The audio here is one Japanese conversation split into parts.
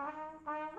Thank you.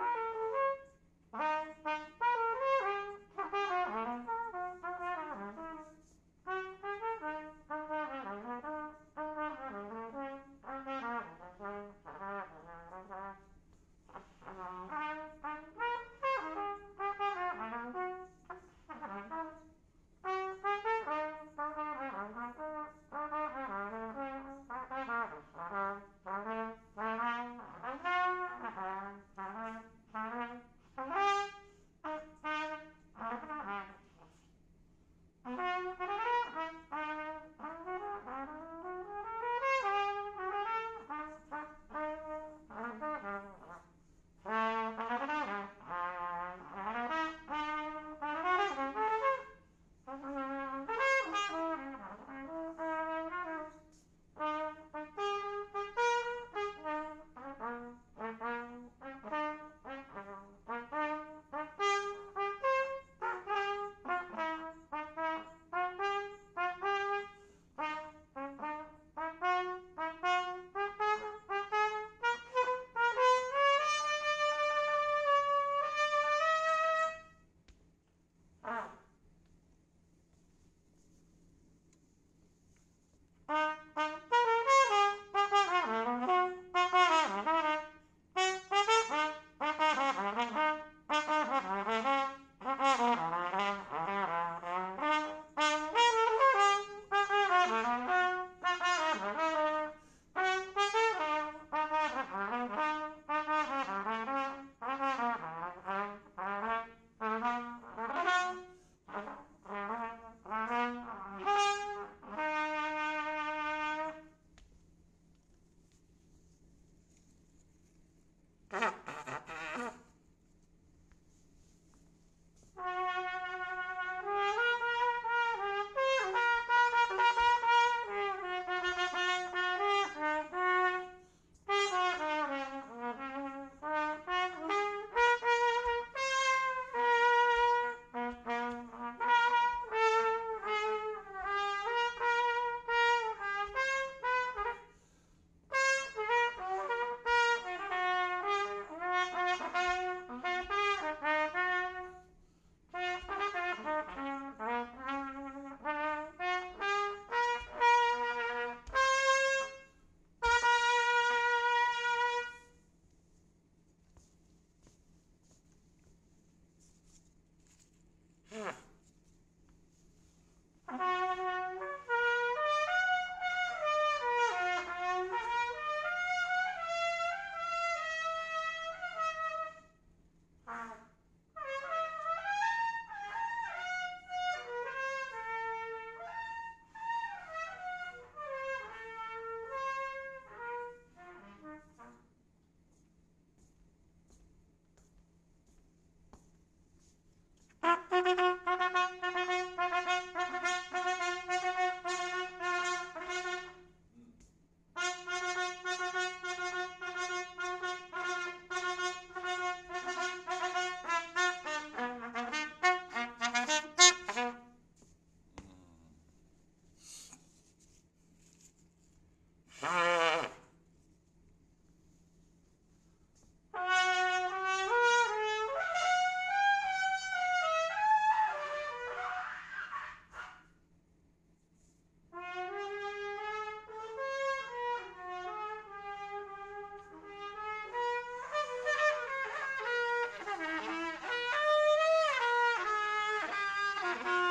Ha ha ha!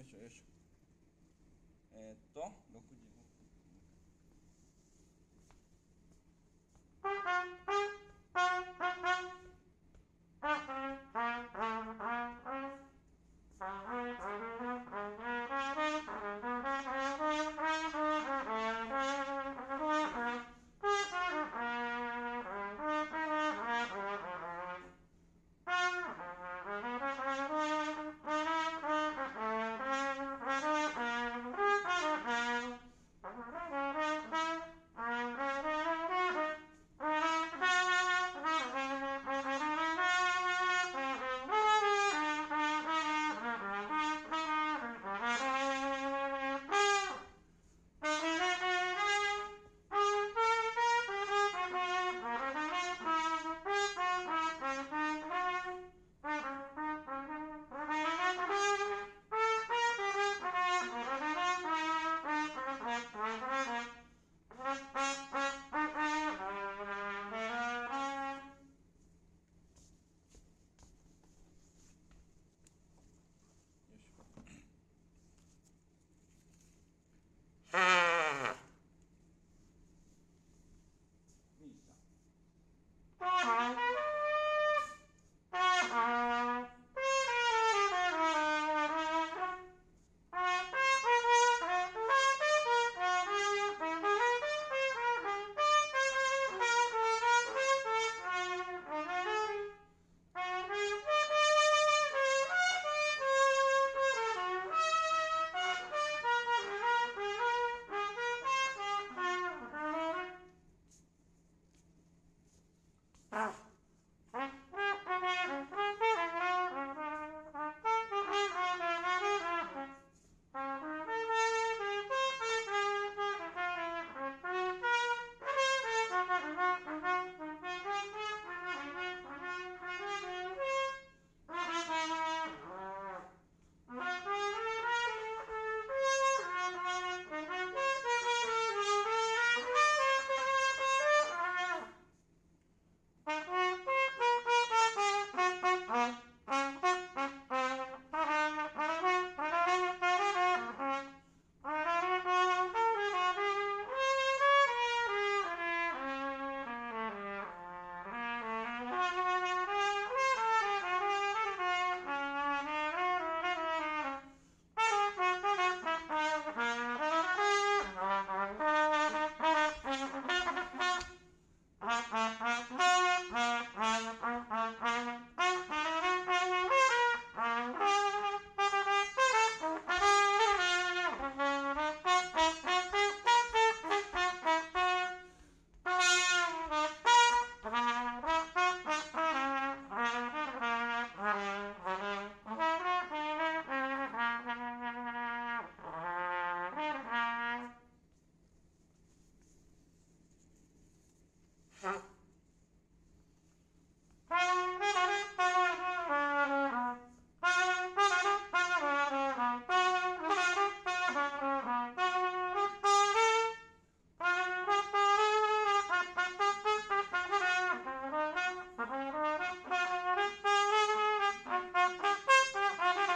「よいしょよいしょ。えー、っと6時5分。Ah.